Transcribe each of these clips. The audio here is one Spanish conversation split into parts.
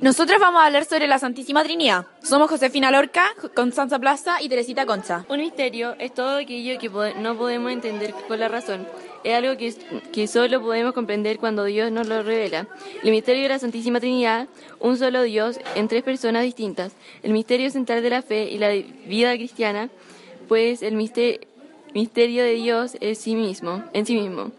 Nosotros vamos a hablar sobre la Santísima Trinidad. Somos Josefina Lorca, Constanza Plaza y Teresita Concha. Un misterio es todo aquello que no podemos entender con la razón. Es algo que, que solo podemos comprender cuando Dios nos lo revela. El misterio de la Santísima Trinidad, un solo Dios en tres personas distintas. El misterio central de la fe y la vida cristiana, pues el misterio, misterio de Dios es sí mismo, en sí mismo.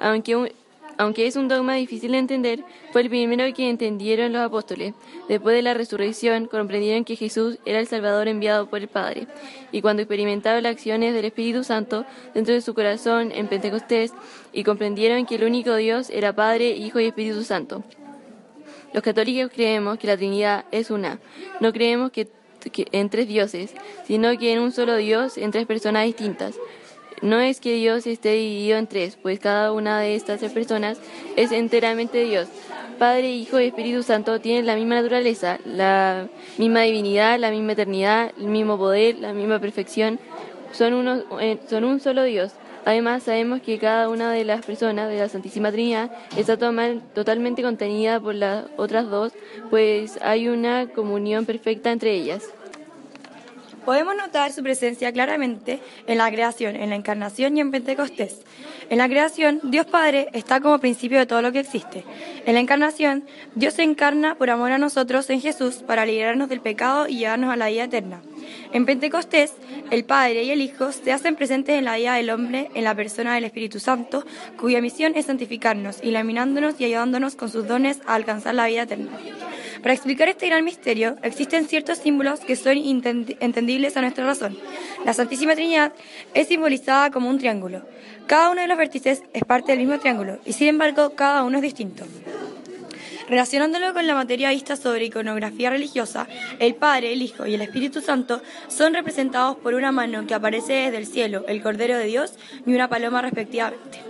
Aunque un- aunque es un dogma difícil de entender, fue el primero que entendieron los apóstoles. Después de la resurrección, comprendieron que Jesús era el Salvador enviado por el Padre. Y cuando experimentaron las acciones del Espíritu Santo dentro de su corazón en Pentecostés, y comprendieron que el único Dios era Padre, Hijo y Espíritu Santo. Los católicos creemos que la Trinidad es una. No creemos que, que en tres dioses, sino que en un solo Dios en tres personas distintas. No es que Dios esté dividido en tres, pues cada una de estas tres personas es enteramente Dios. Padre, Hijo y Espíritu Santo tienen la misma naturaleza, la misma divinidad, la misma eternidad, el mismo poder, la misma perfección. Son, uno, eh, son un solo Dios. Además, sabemos que cada una de las personas de la Santísima Trinidad está totalmente contenida por las otras dos, pues hay una comunión perfecta entre ellas. Podemos notar su presencia claramente en la creación, en la encarnación y en Pentecostés. En la creación, Dios Padre está como principio de todo lo que existe. En la encarnación, Dios se encarna por amor a nosotros en Jesús para librarnos del pecado y llevarnos a la vida eterna. En Pentecostés, el Padre y el Hijo se hacen presentes en la vida del hombre en la persona del Espíritu Santo, cuya misión es santificarnos, iluminándonos y ayudándonos con sus dones a alcanzar la vida eterna. Para explicar este gran misterio, existen ciertos símbolos que son entendibles a nuestra razón. La Santísima Trinidad es simbolizada como un triángulo. Cada uno de los vértices es parte del mismo triángulo y sin embargo cada uno es distinto. Relacionándolo con la materia vista sobre iconografía religiosa, el Padre, el Hijo y el Espíritu Santo son representados por una mano que aparece desde el cielo, el Cordero de Dios y una paloma respectivamente.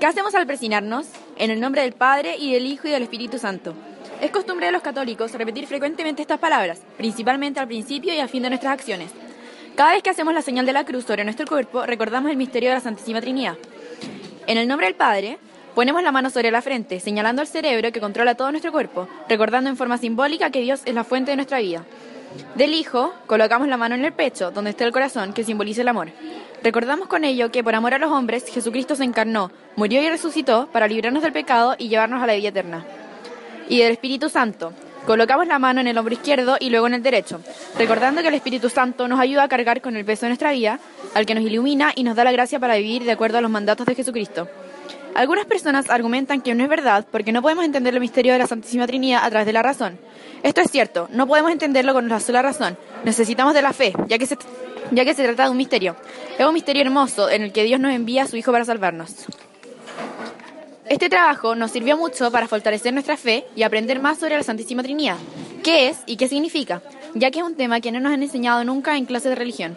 ¿Qué hacemos al presinarnos? En el nombre del Padre y del Hijo y del Espíritu Santo. Es costumbre de los católicos repetir frecuentemente estas palabras, principalmente al principio y al fin de nuestras acciones. Cada vez que hacemos la señal de la cruz sobre nuestro cuerpo, recordamos el misterio de la Santísima Trinidad. En el nombre del Padre, ponemos la mano sobre la frente, señalando al cerebro que controla todo nuestro cuerpo, recordando en forma simbólica que Dios es la fuente de nuestra vida. Del Hijo, colocamos la mano en el pecho, donde está el corazón, que simboliza el amor. Recordamos con ello que por amor a los hombres, Jesucristo se encarnó, murió y resucitó para librarnos del pecado y llevarnos a la vida eterna. Y del Espíritu Santo, colocamos la mano en el hombro izquierdo y luego en el derecho, recordando que el Espíritu Santo nos ayuda a cargar con el peso de nuestra vida, al que nos ilumina y nos da la gracia para vivir de acuerdo a los mandatos de Jesucristo. Algunas personas argumentan que no es verdad porque no podemos entender el misterio de la Santísima Trinidad a través de la razón. Esto es cierto, no podemos entenderlo con la sola razón. Necesitamos de la fe, ya que se, ya que se trata de un misterio. Es un misterio hermoso en el que Dios nos envía a su Hijo para salvarnos. Este trabajo nos sirvió mucho para fortalecer nuestra fe y aprender más sobre la Santísima Trinidad, qué es y qué significa, ya que es un tema que no nos han enseñado nunca en clases de religión.